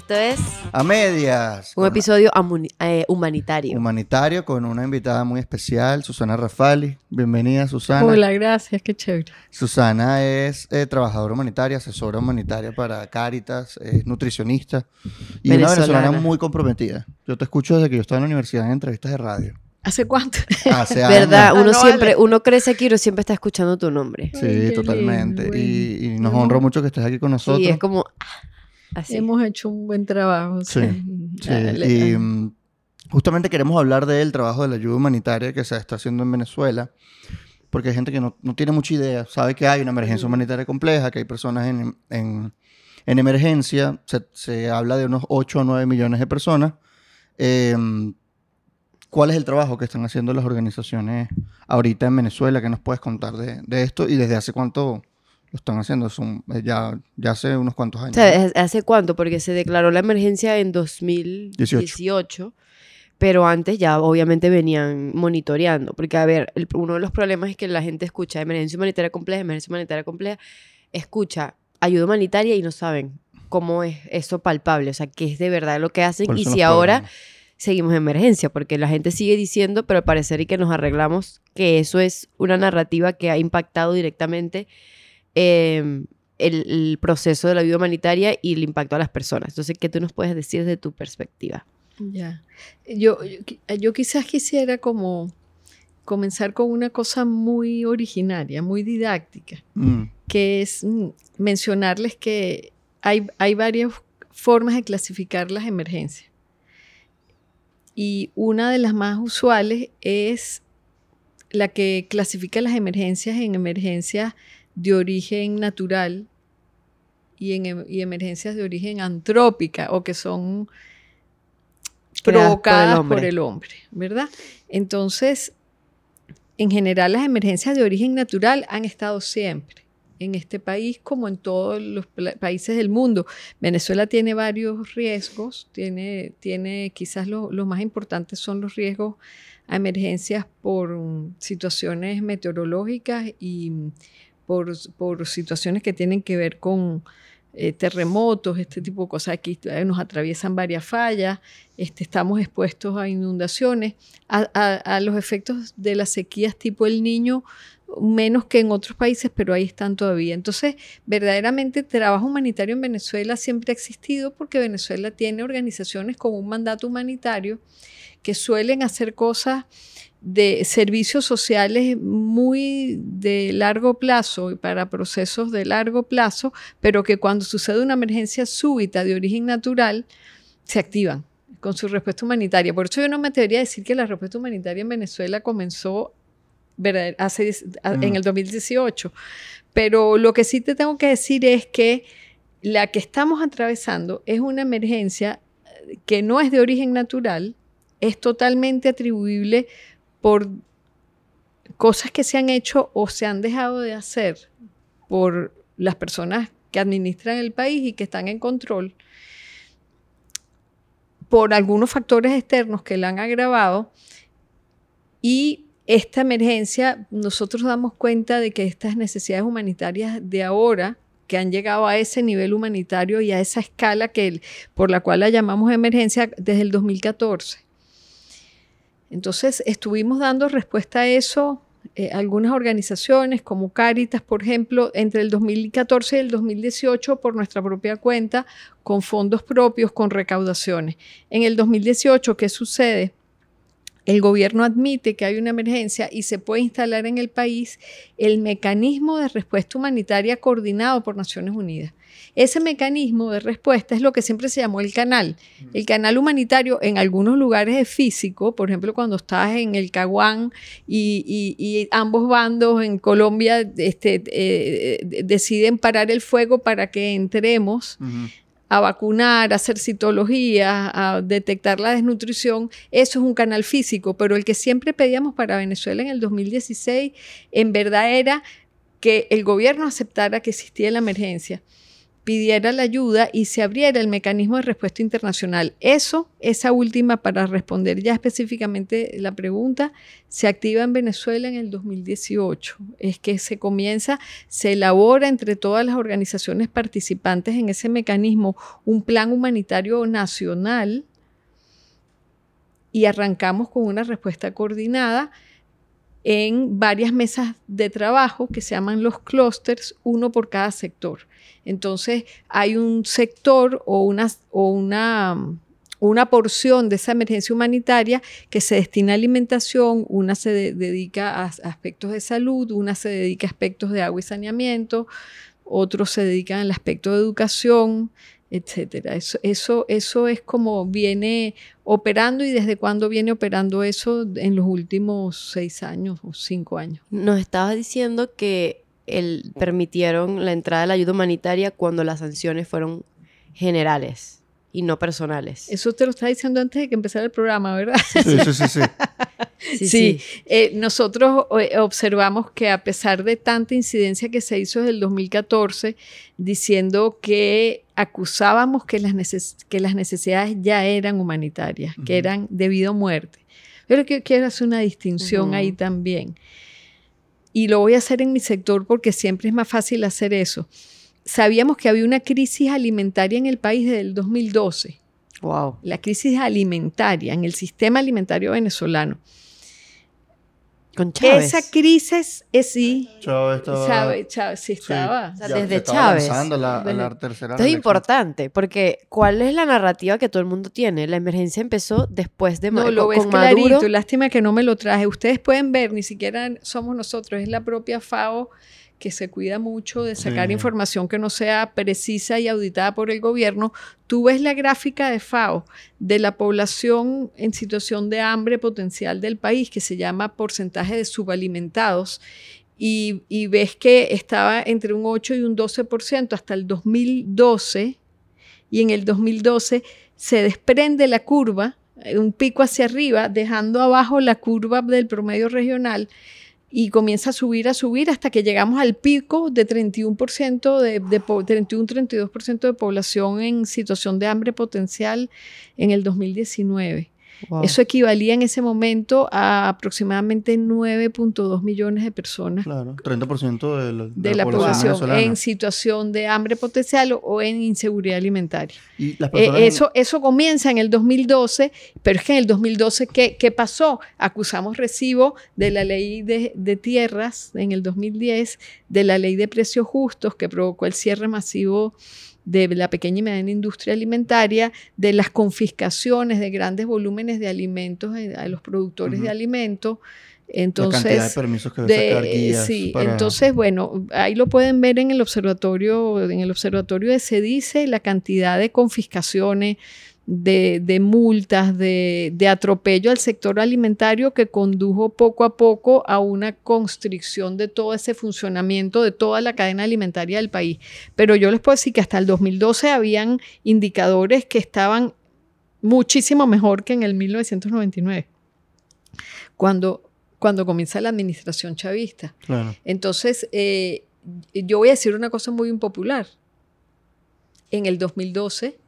Esto es A medias. un episodio amuni- eh, humanitario. humanitario con una invitada muy especial, Susana Rafali. Bienvenida, Susana. Hola, gracias, qué chévere. Susana es eh, trabajadora humanitaria, asesora humanitaria para Cáritas, es nutricionista y una Venezolana. venezolana muy comprometida. Yo te escucho desde que yo estaba en la universidad en entrevistas de radio. ¿Hace cuánto? Hace ¿Verdad? años. Uno Ah, no siempre, vale. uno crece aquí y uno siempre está escuchando tu nombre. Sí, Ay, totalmente. lindo, y, y nos honra mucho que estés aquí con nosotros. Y es como ah, así. Hemos hecho un buen trabajo. Sí, sea, Sí, dale, y mm, justamente queremos hablar del trabajo de la ayuda humanitaria que se está haciendo en Venezuela, porque hay gente que no, no tiene mucha idea, sabe que hay una emergencia humanitaria compleja, que hay personas en, en- en emergencia, se, se habla de unos 8 o 9 millones de personas. Eh, ¿Cuál es el trabajo que están haciendo las organizaciones ahorita en Venezuela? ¿Qué nos puedes contar de, de esto y desde hace cuánto lo están haciendo? Son, eh, ya, ya hace unos cuantos O años. sea, ¿es- ¿hace cuánto? Porque se declaró la emergencia en 2018. Pero antes ya obviamente venían monitoreando. Porque, a ver, el- uno de los problemas es que la gente escucha emergencia humanitaria compleja, emergencia humanitaria compleja, escucha ayuda humanitaria y no saben cómo es eso palpable, o sea, qué es de verdad lo que hacen ¿Cuáles y si ahora problemas? seguimos en emergencia, porque la gente sigue diciendo, pero al parecer y que nos arreglamos, que eso es una narrativa que ha impactado directamente eh, el, el proceso de la vida humanitaria y el impacto a las personas. Entonces, ¿qué tú nos puedes decir desde tu perspectiva? Ya. Yo, yo quizás quisiera como comenzar con una cosa muy originaria, muy didáctica, Mm, que es mm, mencionarles que hay, hay varias formas de clasificar las emergencias. Y una de las más usuales es la que clasifica las emergencias en emergencias de origen natural y en em- y emergencias de origen antrópica o que son Creadas por el provocadas por el hombre, ¿verdad? Entonces, en general las emergencias de origen natural han estado siempre en este país como en todos los países del mundo. Venezuela tiene varios riesgos, tiene, tiene quizás lo- los más importantes son los riesgos a emergencias por mm, situaciones meteorológicas y por, situaciones que tienen que ver con eh, terremotos, este tipo de cosas. Aquí eh, nos atraviesan varias fallas, este, estamos expuestos a inundaciones, a, a- a los efectos de las sequías tipo el niño, menos que en otros países, pero ahí están todavía. Entonces, verdaderamente, trabajo humanitario en Venezuela siempre ha existido porque Venezuela tiene organizaciones con un mandato humanitario que suelen hacer cosas de servicios sociales muy de largo plazo y para procesos de largo plazo, pero que cuando sucede una emergencia súbita de origen natural, se activan con su respuesta humanitaria. Por eso yo no me atrevería a decir que la respuesta humanitaria en Venezuela comenzó hace, a- en Mm. el 2018. Pero lo que sí te tengo que decir es que la que estamos atravesando es una emergencia eh, que no es de origen natural, es totalmente atribuible por cosas que se han hecho o se han dejado de hacer por las personas que administran el país y que están en control por algunos factores externos que la han agravado y esta emergencia nosotros damos cuenta de que estas necesidades humanitarias de ahora que han llegado a ese nivel humanitario y a esa escala que por la cual la llamamos emergencia desde el 2014. Entonces estuvimos dando respuesta a eso eh, algunas organizaciones como Cáritas, por ejemplo, entre el 2014 y el 2018 por nuestra propia cuenta, con fondos propios, con recaudaciones. En el 2018, ¿qué sucede? El gobierno admite que hay una emergencia y se puede instalar en el país el mecanismo de respuesta humanitaria coordinado por Naciones Unidas. Ese mecanismo de respuesta es lo que siempre se llamó el canal. El canal humanitario en algunos lugares es físico, por ejemplo, cuando estás en el Caguán y, y- y ambos bandos en Colombia este, eh, deciden parar el fuego para que entremos. A vacunar, a hacer citología, a detectar la desnutrición, eso es un canal físico, pero el que siempre pedíamos para Venezuela en el 2016 en verdad era que el gobierno aceptara que existía la emergencia pidiera la ayuda y se abriera el mecanismo de respuesta internacional. Eso, esa última, para responder ya específicamente la pregunta, se activa en Venezuela en el 2018. Es que se comienza, se elabora entre todas las organizaciones participantes en ese mecanismo un plan humanitario nacional y arrancamos con una respuesta coordinada en varias mesas de trabajo que se llaman los clústeres, uno por cada sector. Entonces hay un sector o una, o una, una porción de esa emergencia humanitaria que se destina a alimentación, una se dedica a aspectos de salud, una se dedica a aspectos de agua y saneamiento, otros se dedican al aspecto de educación, etcétera. Eso, eso, eso es como viene operando y desde cuándo viene operando eso en los últimos seis años o cinco años. Nos estabas diciendo que el, permitieron la entrada de la ayuda humanitaria cuando las sanciones fueron generales y no personales. Eso te lo estaba diciendo antes de que empezara el programa, ¿verdad? Sí, sí, sí. sí, sí. Eh, nosotros eh, observamos que a pesar de tanta incidencia que se hizo desde el 2014, diciendo que acusábamos que las, que las necesidades ya eran humanitarias, que eran debido a muerte. Pero que quiero hacer una distinción ahí también. Y lo voy a hacer en mi sector porque siempre es más fácil hacer eso sabíamos que había una crisis alimentaria en el país desde el 2012. Wow. La crisis alimentaria en el sistema alimentario venezolano. Con Chávez. Esa crisis es sí. Chávez estaba. Chávez, sí estaba. desde Chávez. La, la tercera Esto es importante porque ¿cuál es la narrativa que todo el mundo tiene? La emergencia empezó después de No, lo ves clarito. Lástima que no me lo traje. Ustedes pueden ver, ni siquiera somos nosotros, es la propia FAO que se cuida mucho de sacar información que no sea precisa y auditada por el gobierno, tú ves la gráfica de FAO de la población en situación de hambre potencial del país, que se llama porcentaje de subalimentados, y, y ves que estaba entre un 8 y un 12% hasta el 2012, y en el 2012 se desprende la curva, un pico hacia arriba, dejando abajo la curva del promedio regional y comienza a subir, a subir hasta que llegamos al pico de 31%, de, de 31-32% de población en situación de hambre potencial en el 2019. Eso equivalía en ese momento a aproximadamente 9.2 millones de personas. Claro, 30% de la, de, la, población, en situación de hambre potencial o en inseguridad alimentaria. ¿Y las eh, eso, eso comienza en el 2012, pero es que en el 2012, ¿qué, qué pasó? Acusamos recibo de la ley de, de tierras en el 2010, de la ley de precios justos que provocó el cierre masivo de la pequeña y mediana industria alimentaria, de las confiscaciones de grandes volúmenes de alimentos eh, a los productores de alimentos. Entonces, la cantidad de permisos que sacar guías sí, entonces, bueno, ahí lo pueden ver en el observatorio, en el observatorio de dice la cantidad de confiscaciones, de, multas, de, atropello al sector alimentario que condujo poco a poco a una constricción de todo ese funcionamiento de toda la cadena alimentaria del país. Pero yo les puedo decir que hasta el 2012 habían indicadores que estaban muchísimo mejor que en el 1999, cuando, cuando comienza la administración chavista. Entonces, eh, yo voy a decir una cosa muy impopular. En el 2012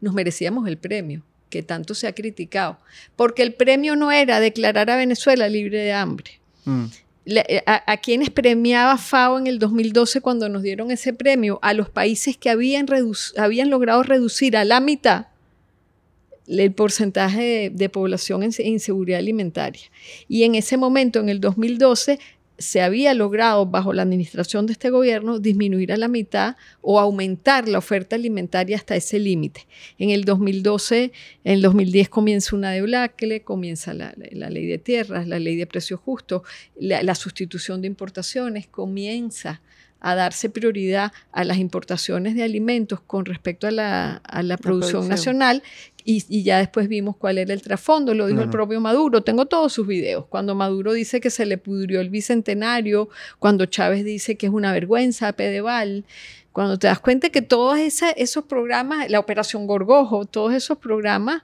nos merecíamos el premio que tanto se ha criticado, porque el premio no era declarar a Venezuela libre de hambre. Mm. Eh, a, quienes premiaba FAO en el 2012 cuando nos dieron ese premio, a los países que habían, habían logrado reducir a la mitad el porcentaje de, de población en inseguridad alimentaria. Y en ese momento, en el 2012, se había logrado bajo la administración de este gobierno disminuir a la mitad o aumentar la oferta alimentaria hasta ese límite. En el 2012, en el 2010 comienza una debacle, comienza la, ley de tierras, la ley de precios justos, la, sustitución de importaciones, comienza a darse prioridad a las importaciones de alimentos con respecto a la, producción, nacional y, ya después vimos cuál era el trasfondo, lo dijo el propio Maduro, tengo todos sus videos, cuando Maduro dice que se le pudrió el bicentenario, cuando Chávez dice que es una vergüenza, Pedeval, cuando te das cuenta que todos esos programas, la Operación Gorgojo, todos esos programas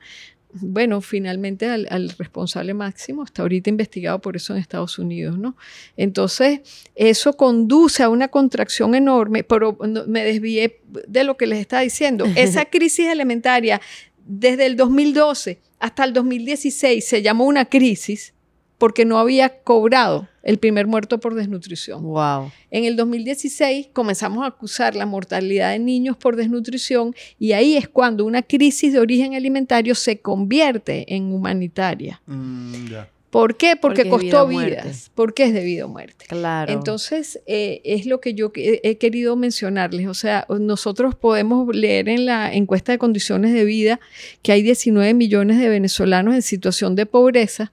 bueno, finalmente al, responsable máximo está ahorita investigado por eso en Estados Unidos, ¿no? Entonces, eso conduce a una contracción enorme, pero me desvié de lo que les estaba diciendo. Esa crisis elementaria desde el 2012 hasta el 2016 se llamó una crisis porque no había cobrado el primer muerto por desnutrición. Wow. En el 2016 comenzamos a acusar la mortalidad de niños por desnutrición y ahí es cuando una crisis de origen alimentario se convierte en humanitaria. Mm, ¿Por qué? Porque, costó vidas. Porque es debido a muerte. Claro. Entonces, eh, es lo que yo he querido mencionarles. O sea, nosotros podemos leer en la encuesta de condiciones de vida que hay 19 millones de venezolanos en situación de pobreza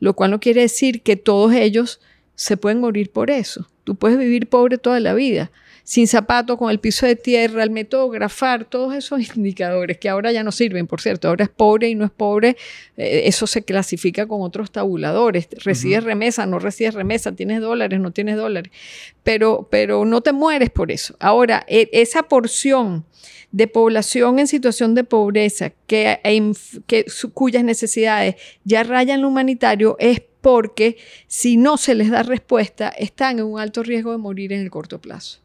lo cual no quiere decir que todos ellos se pueden morir por eso. Tú puedes vivir pobre toda la vida, sin zapato, con el piso de tierra, el método grafar, todos esos indicadores que ahora ya no sirven, por cierto, ahora es pobre y no es pobre, eh, eso se clasifica con otros tabuladores, recibes remesa, no recibes remesa, tienes dólares, no tienes dólares, pero, pero no te mueres por eso. Ahora, e, esa porción de población en situación de pobreza que, que cuyas necesidades ya rayan lo humanitario es porque si no se les da respuesta están en un alto riesgo de morir en el corto plazo.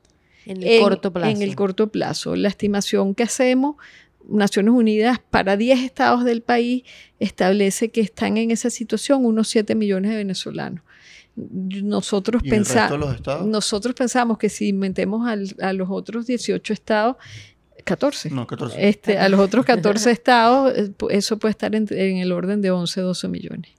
En el corto plazo. En el corto plazo. La estimación que hacemos, Naciones Unidas, para 10 estados del país, establece que están en esa situación unos 7 millones de venezolanos. Nosotros, pensamos nosotros pensamos que si metemos a los otros 18 estados, 14. No, 14. Este, a los otros 14 estados, eh, eso puede estar en, el orden de 11, 12 millones.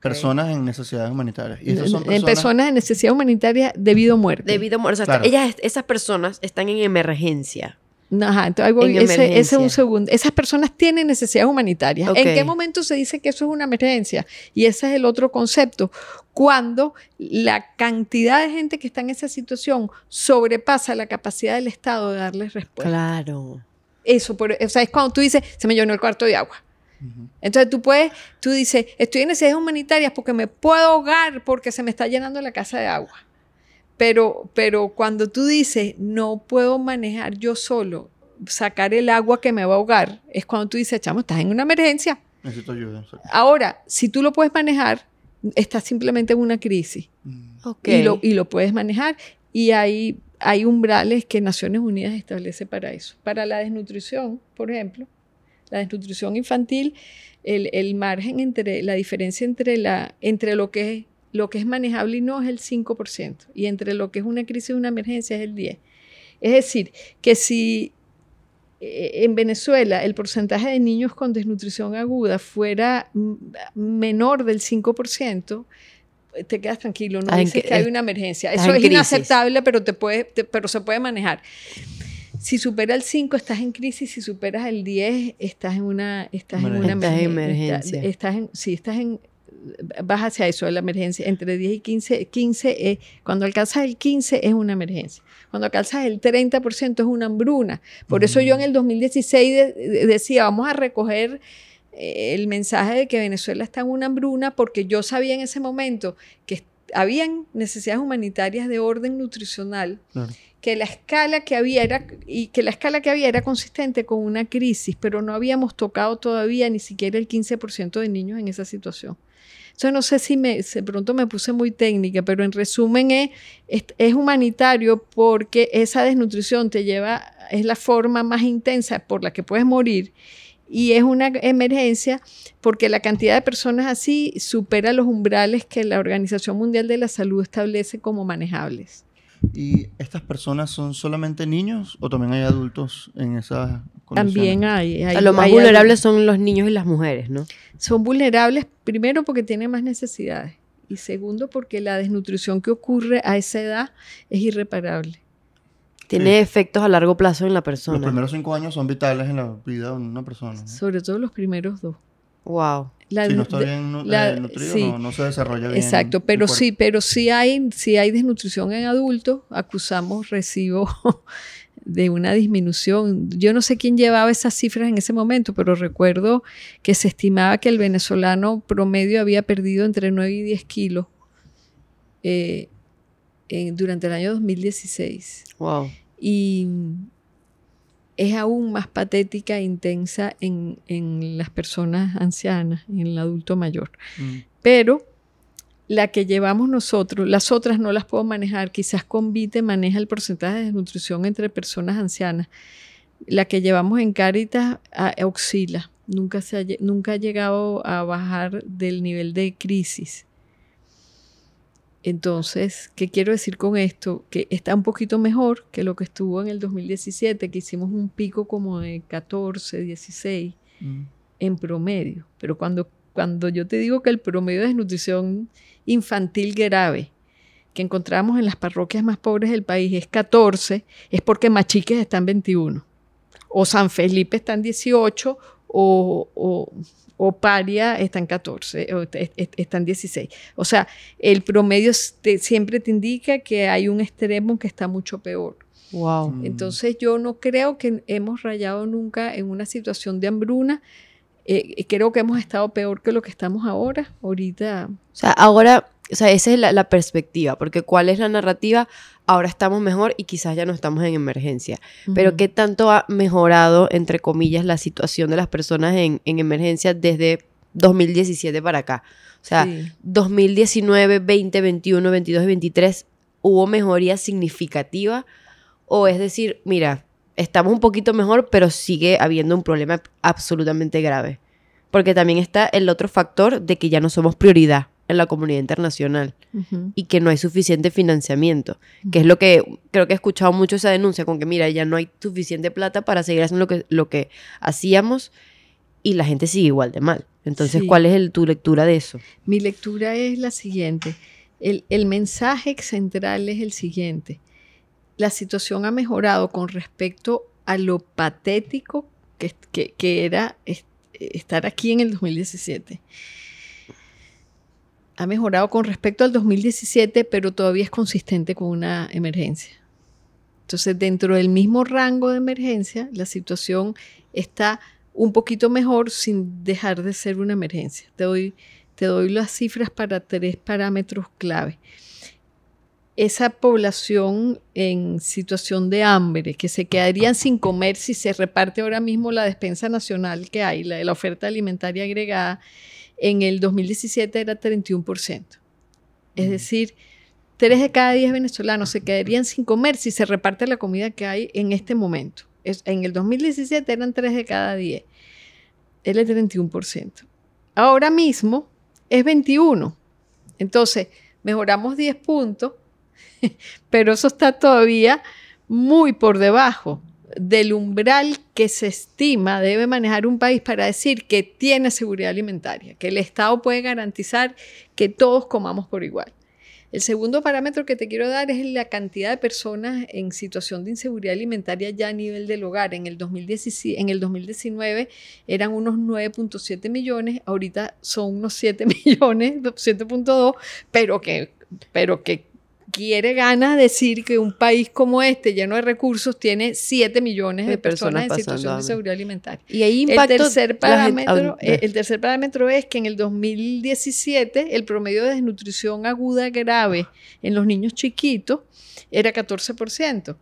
Personas en necesidades humanitarias. ¿Y son personas? En personas en necesidad humanitaria debido a muerte. Debido a muerte. O sea, ellas, esas personas están en emergencia. Ajá, entonces ahí voy. Ese, es un segundo. Esas personas tienen necesidades humanitarias. ¿En qué momento se dice que eso es una emergencia? Y ese es el otro concepto. Cuando la cantidad de gente que está en esa situación sobrepasa la capacidad del Estado de darles respuesta. Claro. Eso, o sea, es cuando tú dices, se me llenó el cuarto de agua. Entonces tú puedes, tú dices, estoy en necesidades humanitarias porque me puedo ahogar porque se me está llenando la casa de agua. Pero, pero cuando tú dices, no puedo manejar yo solo, sacar el agua que me va a ahogar, es cuando tú dices, chamo, estás en una emergencia. Necesito ayuda. Ahora, si tú lo puedes manejar, estás simplemente en una crisis. Mm. Y, lo, y lo puedes manejar. Y hay, hay umbrales que Naciones Unidas establece para eso. Para la desnutrición, por ejemplo, la desnutrición infantil, el, el margen entre, la diferencia entre, la, entre lo que es lo que es manejable y no es el 5%, y entre lo que es una crisis y una emergencia es el 10%. Es decir, que si eh, en Venezuela el porcentaje de niños con desnutrición aguda fuera menor del 5%, te quedas tranquilo, no ah, dices que, hay una emergencia. Eso es inaceptable, pero, te puede, pero se puede manejar. Si supera el 5, estás en crisis. Si superas el 10, estás en una, estás en una emergencia. Estás, en, sí, estás en, vas hacia eso, la emergencia. Entre 10 y 15, 15 cuando alcanzas el 15 es una emergencia. Cuando alcanzas el 30% es una hambruna. Por eso yo en el 2016 decía, vamos a recoger eh, el mensaje de que Venezuela está en una hambruna porque yo sabía en ese momento que habían necesidades humanitarias de orden nutricional, que la escala que había era y que la escala que había era consistente con una crisis, pero no habíamos tocado todavía ni siquiera el 15% de niños en esa situación. Yo no sé si me, de pronto me puse muy técnica, pero en resumen es, es, humanitario porque esa desnutrición te lleva, es la forma más intensa por la que puedes morir y es una emergencia porque la cantidad de personas así supera los umbrales que la Organización Mundial de la Salud establece como manejables. ¿Y estas personas son solamente niños o también hay adultos en esas? También hay. hay los más vulnerables son los niños y las mujeres, ¿no? Son vulnerables primero porque tienen más necesidades y segundo porque la desnutrición que ocurre a esa edad es irreparable. Tiene efectos a largo plazo en la persona. Los primeros cinco años son vitales en la vida de una persona. Sobre todo los primeros dos. Wow si no está bien eh, nutrido, no, se desarrolla bien. Exacto, pero sí, pero sí hay, sí hay desnutrición en adultos. Acusamos recibo de una disminución. Yo no sé quién llevaba esas cifras en ese momento, pero recuerdo que se estimaba que el venezolano promedio había perdido entre 9 y 10 kilos eh, durante el año 2016. Wow. Y es aún más patética e intensa en, las personas ancianas, en el adulto mayor. Mm. Pero la que llevamos nosotros, las otras no las puedo manejar, quizás Convite maneja el porcentaje de desnutrición entre personas ancianas. La que llevamos en Caritas oscila, nunca, se ha, nunca ha llegado a bajar del nivel de crisis. Entonces, ¿qué quiero decir con esto? Que está un poquito mejor que lo que estuvo en el 2017, que hicimos un pico como de 14, 16 mm. en promedio. Pero cuando, cuando yo te digo que el promedio de desnutrición infantil grave que encontramos en las parroquias más pobres del país es 14, es porque Machiques está en 21, o San Felipe está en 18, o, o, Paria está en 14, o está en 16. O sea, el promedio siempre te indica que hay un extremo que está mucho peor. Wow. Mm. Entonces yo no creo que hemos rayado nunca en una situación de hambruna. Eh, creo que hemos estado peor que lo que estamos ahora. Ahorita. O sea, ahora, o sea, esa es la, la perspectiva, porque ¿cuál es la narrativa? ahora estamos mejor y quizás ya no estamos en emergencia. Pero ¿qué tanto ha mejorado, entre comillas, la situación de las personas en, emergencia desde 2017 para acá? O sea, 2019, 20, 21, 22 y 23, ¿hubo mejoría significativa? O es decir, mira, estamos un poquito mejor, pero sigue habiendo un problema absolutamente grave. Porque también está el otro factor de que ya no somos prioridad en la comunidad internacional y que no hay suficiente financiamiento, que es lo que creo que he escuchado mucho esa denuncia con que mira, ya no hay suficiente plata para seguir haciendo lo que, lo que hacíamos y la gente sigue igual de mal. Entonces, ¿cuál es el, tu lectura de eso? Mi lectura es la siguiente. El, mensaje central es el siguiente. La situación ha mejorado con respecto a lo patético que, era estar aquí en el 2017 ha mejorado con respecto al 2017, pero todavía es consistente con una emergencia. Entonces, dentro del mismo rango de emergencia, la situación está un poquito mejor sin dejar de ser una emergencia. Te doy las cifras para tres parámetros clave. Esa población en situación de hambre, que se quedarían sin comer si se reparte ahora mismo la despensa nacional que hay, la, la oferta alimentaria agregada, en el 2017 era 31%. Es decir, 3 de cada 10 venezolanos se quedarían sin comer si se reparte la comida que hay en este momento. en el 2017 eran 3 de cada 10. Él es 31%. Ahora mismo es 21. Entonces, mejoramos 10 puntos, pero eso está todavía muy por debajo del umbral que se estima debe manejar un país para decir que tiene seguridad alimentaria, que el Estado puede garantizar que todos comamos por igual. El segundo parámetro que te quiero dar es la cantidad de personas en situación de inseguridad alimentaria ya a nivel del hogar. En el, en el 2019 eran unos 9.7 millones, ahorita son unos 7 millones, 7.2, pero que, pero que quiere ganas decir que un país como este, lleno de recursos, tiene 7 millones de, personas, en situación de seguridad alimentaria. Y ahí impacto el tercer, parámetro, eh, el tercer parámetro es que en el 2017 el promedio de desnutrición aguda grave en los niños chiquitos era 14%.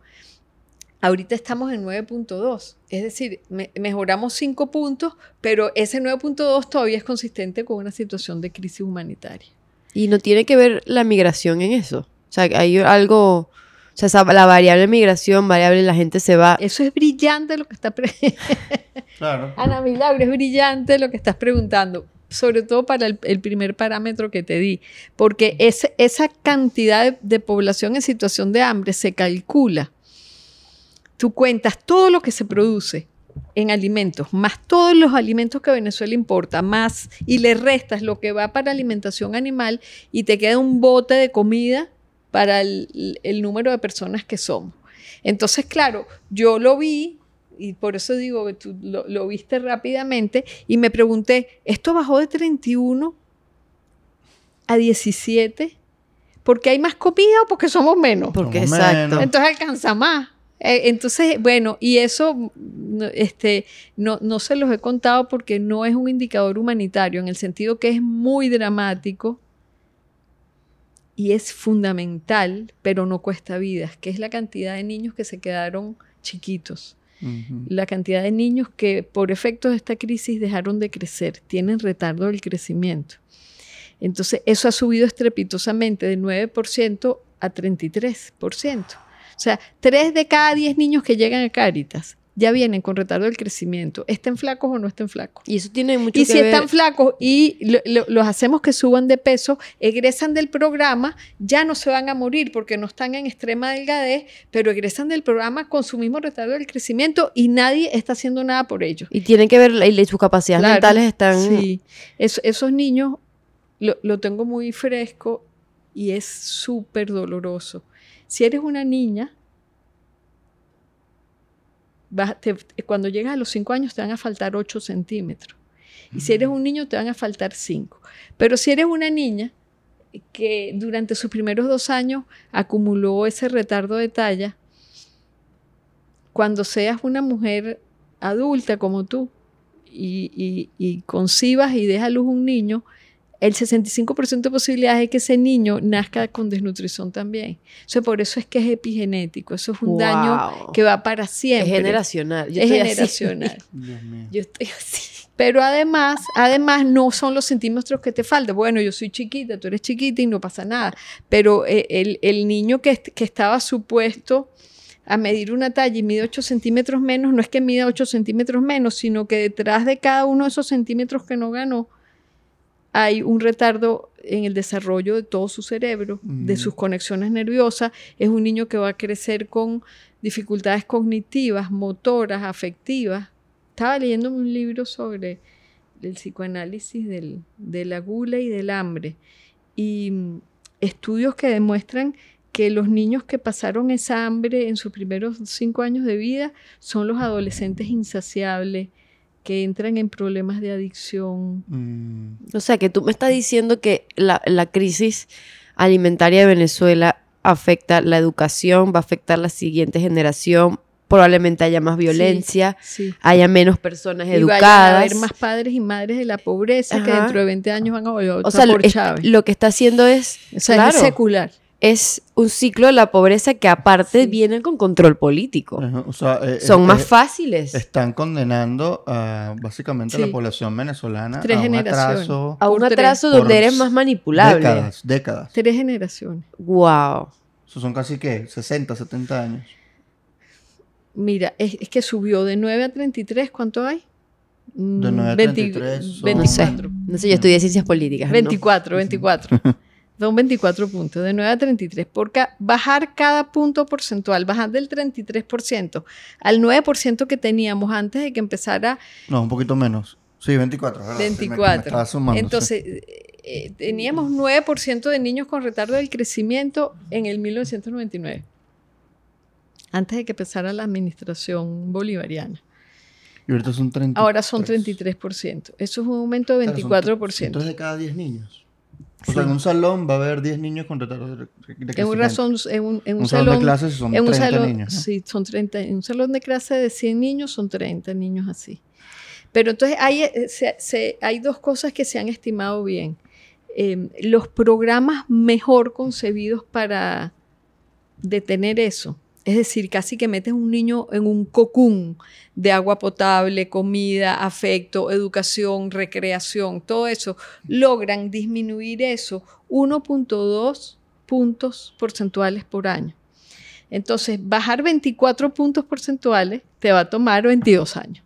Ahorita estamos en 9.2, es decir, mejoramos 5 puntos, pero ese 9.2 todavía es consistente con una situación de crisis humanitaria. Y no tiene que ver la migración en eso. O sea, hay algo, o sea, la variable migración, variable la gente se va. Eso es brillante lo que está claro. Ana Milagro, es brillante lo que estás preguntando, sobre todo para el, primer parámetro que te di, porque esa cantidad de, población en situación de hambre se calcula. Tú cuentas todo lo que se produce en alimentos, más todos los alimentos que Venezuela importa, más y le restas lo que va para alimentación animal y te queda un bote de comida para el, número de personas que somos. Entonces, claro, yo lo vi y por eso digo que tú lo, viste rápidamente y me pregunté, ¿esto bajó de 31 a 17? ¿Porque hay más comida o porque somos menos? Porque exacto. Entonces alcanza más. Eh, entonces, bueno, y eso este, no, no se los he contado porque no es un indicador humanitario, en el sentido que es muy dramático y es fundamental, pero no cuesta vidas, que es la cantidad de niños que se quedaron chiquitos. la cantidad de niños que por efectos de esta crisis dejaron de crecer, tienen retardo del crecimiento. Entonces, eso ha subido estrepitosamente de 9% a 33%. O sea, 3 de cada 10 niños que llegan a Cáritas ya vienen con retardo del crecimiento, estén flacos o no estén flacos. Y eso tiene mucho y si están flacos y los hacemos que suban de peso, egresan del programa, ya no se van a morir porque no están en extrema delgadez, pero egresan del programa con su mismo retardo del crecimiento y nadie está haciendo nada por ellos. Y tienen que ver, y sus capacidades mentales están... Sí, esos niños lo, lo tengo muy fresco y es súper doloroso. Si eres una niña, cuando llegas a los 5 años te van a faltar 8 centímetros. Y si eres un niño te van a faltar 5. Pero si eres una niña que durante sus primeros dos años acumuló ese retardo de talla, cuando seas una mujer adulta como tú y, y concibas y dejas a luz un niño, el 65% de posibilidades de que ese niño nazca con desnutrición también. O por eso es que es epigenético. Eso es un daño que va para siempre. Es generacional. es generacional. Yo estoy así. Pero además, además no son los centímetros que te faltan. Bueno, yo soy chiquita, tú eres chiquita y no pasa nada. Pero eh, el, el niño que, que estaba supuesto a medir una talla y mide 8 centímetros menos, no es que mida 8 centímetros menos, sino que detrás de cada uno de esos centímetros que no ganó, hay un retardo en el desarrollo de todo su cerebro, de mm. sus conexiones nerviosas. Es un niño que va a crecer con dificultades cognitivas, motoras, afectivas. Estaba leyendo un libro sobre el psicoanálisis del, de la gula y del hambre y mm, estudios que demuestran que los niños que pasaron esa hambre en sus primeros cinco años de vida son los adolescentes insaciables, que entran en problemas de adicción. O sea, que tú me estás diciendo que la, crisis alimentaria de Venezuela afecta la educación, va a afectar la siguiente generación, probablemente haya más violencia, haya menos personas educadas. Va a haber más padres y madres de la pobreza que dentro de 20 años van a volver o sea, lo que está haciendo es, o sea, es secular es un ciclo de la pobreza que aparte viene con control político. Eh, Son eh, más eh, fáciles. Están condenando a, básicamente a la población venezolana a un atraso. A un atraso donde eres más manipulable. Décadas, décadas. Tres generaciones. Wow. Eso son casi, ¿qué? 60, 70 años. Mira, es, que subió de 9 a 33, ¿cuánto hay? De 9 a 33 24. No sé, yo estudié ciencias políticas. 24, 24. Son 24 puntos, de 9 a 33. Porque bajar cada punto porcentual, bajar del 33% al 9% que teníamos antes de que empezara. No, un poquito menos. Sí, 24. 24. Entonces, eh, teníamos 9% de niños con retardo del crecimiento en el 1999, antes de que empezara la administración bolivariana. Y ahorita son 33%. Ahora son 33%. Eso es un aumento de 24%. Entonces, de cada 10 niños. O sea, en un salón va a haber 10 niños con retardo de. En, razón, en un, en un, salón, de clases son 30 niños. Sí, son 30. En un salón de clase de 100 niños son 30 niños así. Pero entonces hay, eh, se, hay dos cosas que se han estimado bien. Em, los programas mejor concebidos para detener eso es decir, casi que metes un niño en un cocún de agua potable, comida, afecto, educación, recreación, todo eso, logran disminuir eso 1.2 puntos porcentuales por año. Entonces, bajar 24 puntos porcentuales te va a tomar 22 años.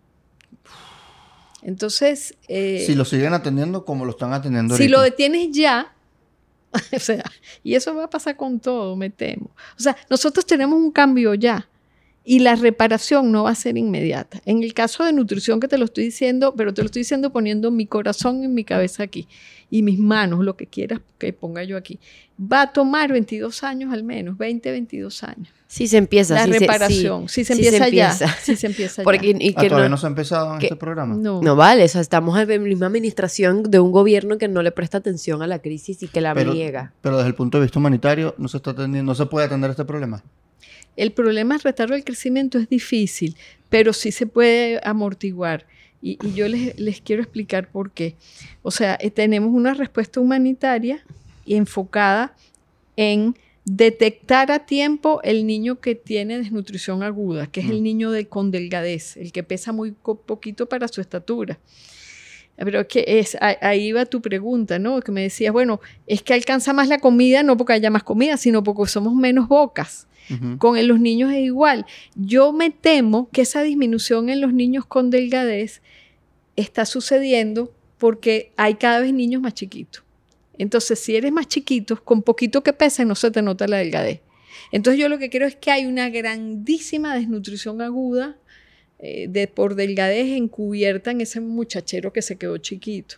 Entonces... Eh, si lo siguen atendiendo como lo están atendiendo Si lo detienes ya, o sea, y eso va a pasar con todo, me temo. O sea, nosotros tenemos un cambio ya y la reparación no va a ser inmediata. En el caso de nutrición que te lo estoy diciendo, pero te lo estoy diciendo poniendo mi corazón en mi cabeza aquí y mis manos, lo que quieras que ponga yo aquí, va a tomar 22 años al menos, 20, 22 años. Si se empieza. La reparación, si se, empieza ya. Si se empieza Porque, Y ah, todavía no, se ha empezado en este programa. No. no vale, o sea, estamos en la misma administración de un gobierno que no le presta atención a la crisis y que la niega. Pero desde el punto de vista humanitario, no se, está atendiendo, no se puede atender este problema. El problema del retardo del crecimiento es difícil, pero sí se puede amortiguar. Y, yo les, les, quiero explicar por qué. O sea, eh, tenemos una respuesta humanitaria enfocada en detectar a tiempo el niño que tiene desnutrición aguda, que es el mm. niño de, con delgadez, el que pesa muy poquito para su estatura. Pero que es, ahí va tu pregunta, ¿no? Que me decías, bueno, es que alcanza más la comida, no porque haya más comida, sino porque somos menos bocas. Con los niños es igual. Yo me temo que esa disminución en los niños con delgadez está sucediendo porque hay cada vez niños más chiquitos. Entonces, si eres más chiquito, con poquito que pesa, no se te nota la delgadez. Entonces, yo lo que creo es que hay una grandísima desnutrición aguda eh, de, por delgadez encubierta en ese muchachero que se quedó chiquito.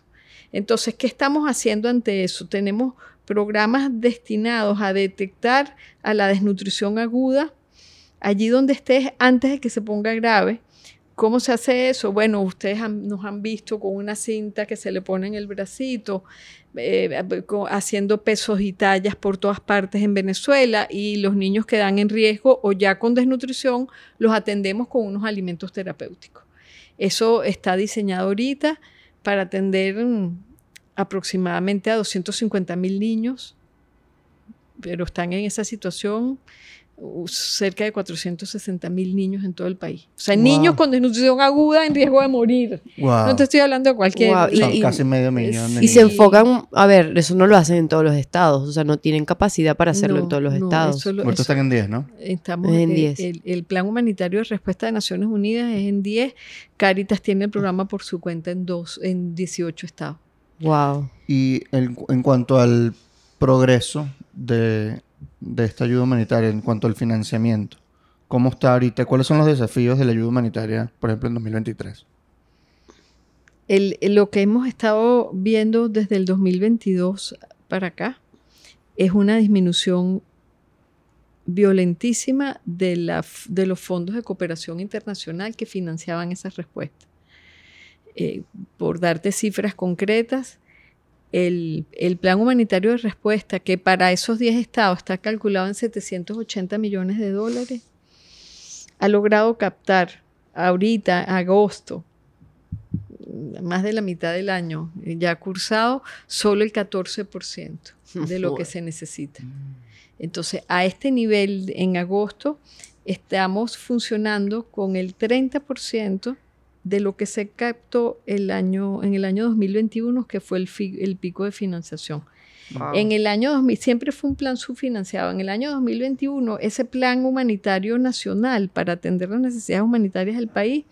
Entonces, ¿qué estamos haciendo ante eso? Tenemos programas destinados a detectar a la desnutrición aguda allí donde estés antes de que se ponga grave ¿Cómo se hace eso? Bueno, ustedes nos han visto con una cinta que se le pone en el bracito, eh, haciendo pesos y tallas por todas partes en Venezuela y los niños que dan en riesgo o ya con desnutrición los atendemos con unos alimentos terapéuticos. Eso está diseñado ahorita para atender mm, aproximadamente a 250 mil niños, pero están en esa situación cerca de 460 mil niños en todo el país. O sea, niños con desnutrición aguda en riesgo de morir. No te estoy hablando de cualquier... Son casi medio millón Y se enfocan, a ver, eso no lo hacen en todos los estados, o sea, no tienen capacidad para hacerlo en todos los estados. Muertos están en 10, ¿no? Estamos en 10. El, Plan Humanitario de Respuesta de Naciones Unidas es en 10. Caritas tiene el programa por su cuenta en, dos, en 18 estados. Wow. Y en cuanto al progreso de de esta ayuda humanitaria en cuanto al financiamiento? ¿Cómo está ahorita? ¿Cuáles son los desafíos de la ayuda humanitaria, por ejemplo, en 2023? lo que hemos estado viendo desde el 2022 para acá es una disminución violentísima de, la, de los fondos de cooperación internacional que financiaban esas respuestas. Eh, por darte cifras concretas, el, plan humanitario de respuesta, que para esos 10 estados está calculado en 780 millones de dólares, ha logrado captar ahorita, agosto, más de la mitad del año ya cursado, solo el 14% de lo que se necesita. Entonces, a este nivel, en agosto, estamos funcionando con el 30% de lo que se captó el año, en el año 2021, que fue el, el pico de financiación. En el año 2000, siempre fue un plan subfinanciado. En el año 2021, ese plan humanitario nacional para atender las necesidades humanitarias del país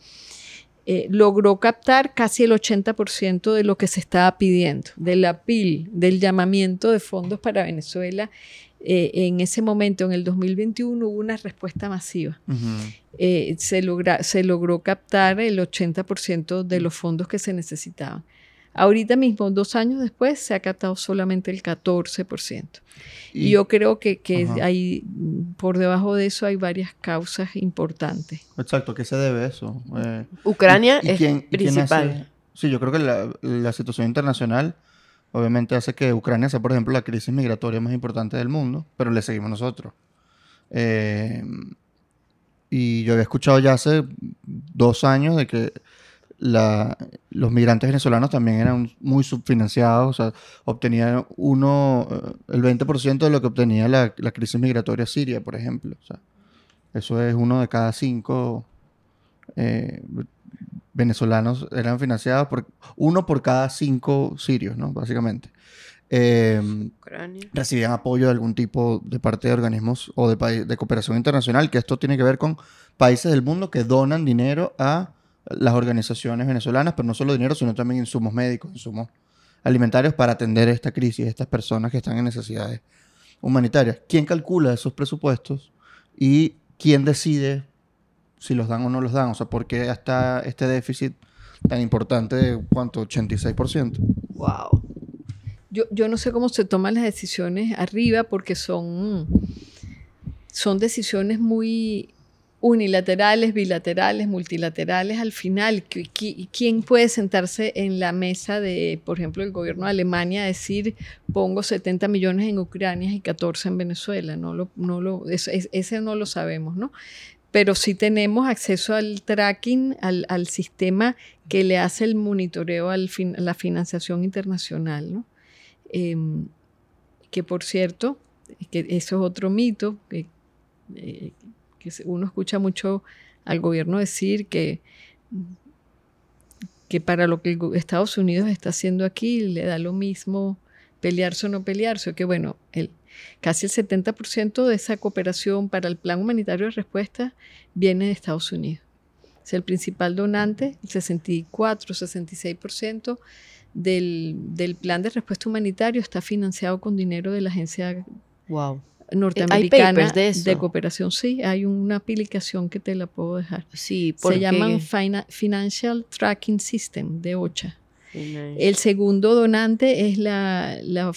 eh, logró captar casi el 80% de lo que se estaba pidiendo, de la PIL, del llamamiento de fondos para Venezuela eh, en ese momento, en el 2021, hubo una respuesta masiva. Eh, se, logra, se logró captar el 80% de los fondos que se necesitaban. Ahorita mismo, dos años después, se ha captado solamente el 14%. Y, yo creo que, que hay, por debajo de eso hay varias causas importantes. Exacto, ¿qué se debe eso? Eh, Ucrania es principal. sí, yo creo que la, la situación internacional obviamente hace que Ucrania sea, por ejemplo, la crisis migratoria más importante del mundo, pero le seguimos nosotros. Eh, y yo había escuchado ya hace dos años de que los migrantes venezolanos también eran muy subfinanciados, o sea, obtenían uno, eh, el 20% de lo que obtenía la, crisis migratoria siria, por ejemplo. Eso es uno de cada cinco eh, venezolanos eran financiados por uno por cada cinco sirios, ¿no? Básicamente. Em, recibían apoyo de algún tipo de parte de organismos o de, de cooperación internacional, que esto tiene que ver con países del mundo que donan dinero a las organizaciones venezolanas, pero no solo dinero, sino también insumos médicos, insumos alimentarios para atender esta crisis, estas personas que están en necesidades humanitarias. ¿Quién calcula esos presupuestos y quién decide si los dan o no los dan. O sea, ¿por qué hasta este déficit tan importante de cuánto? 86%. Wow. Yo, yo no sé cómo se toman las decisiones arriba porque son, son decisiones muy unilaterales, bilaterales, multilaterales al final. ¿Quién puede sentarse en la mesa de, por ejemplo, el gobierno de Alemania a decir pongo 70 millones en Ucrania y 14 en Venezuela? No lo, no lo, ese no lo sabemos, ¿no? Pero sí tenemos acceso al tracking, al, sistema que le hace el monitoreo a la financiación internacional, ¿no? Em, que por cierto, que eso es otro mito, que, eh, uno escucha mucho al gobierno decir que, que para lo que Estados Unidos está haciendo aquí le da lo mismo pelearse o no pelearse, que bueno, el, casi el 70% de esa cooperación para el plan humanitario de respuesta viene de Estados Unidos. Es el principal donante, el 64, 66% del, del plan de respuesta humanitario está financiado con dinero de la agencia wow norteamericana de, cooperación. Sí, hay una aplicación que te la puedo dejar. Sí, Se llaman Financial Tracking System de OCHA. El segundo donante es la, la,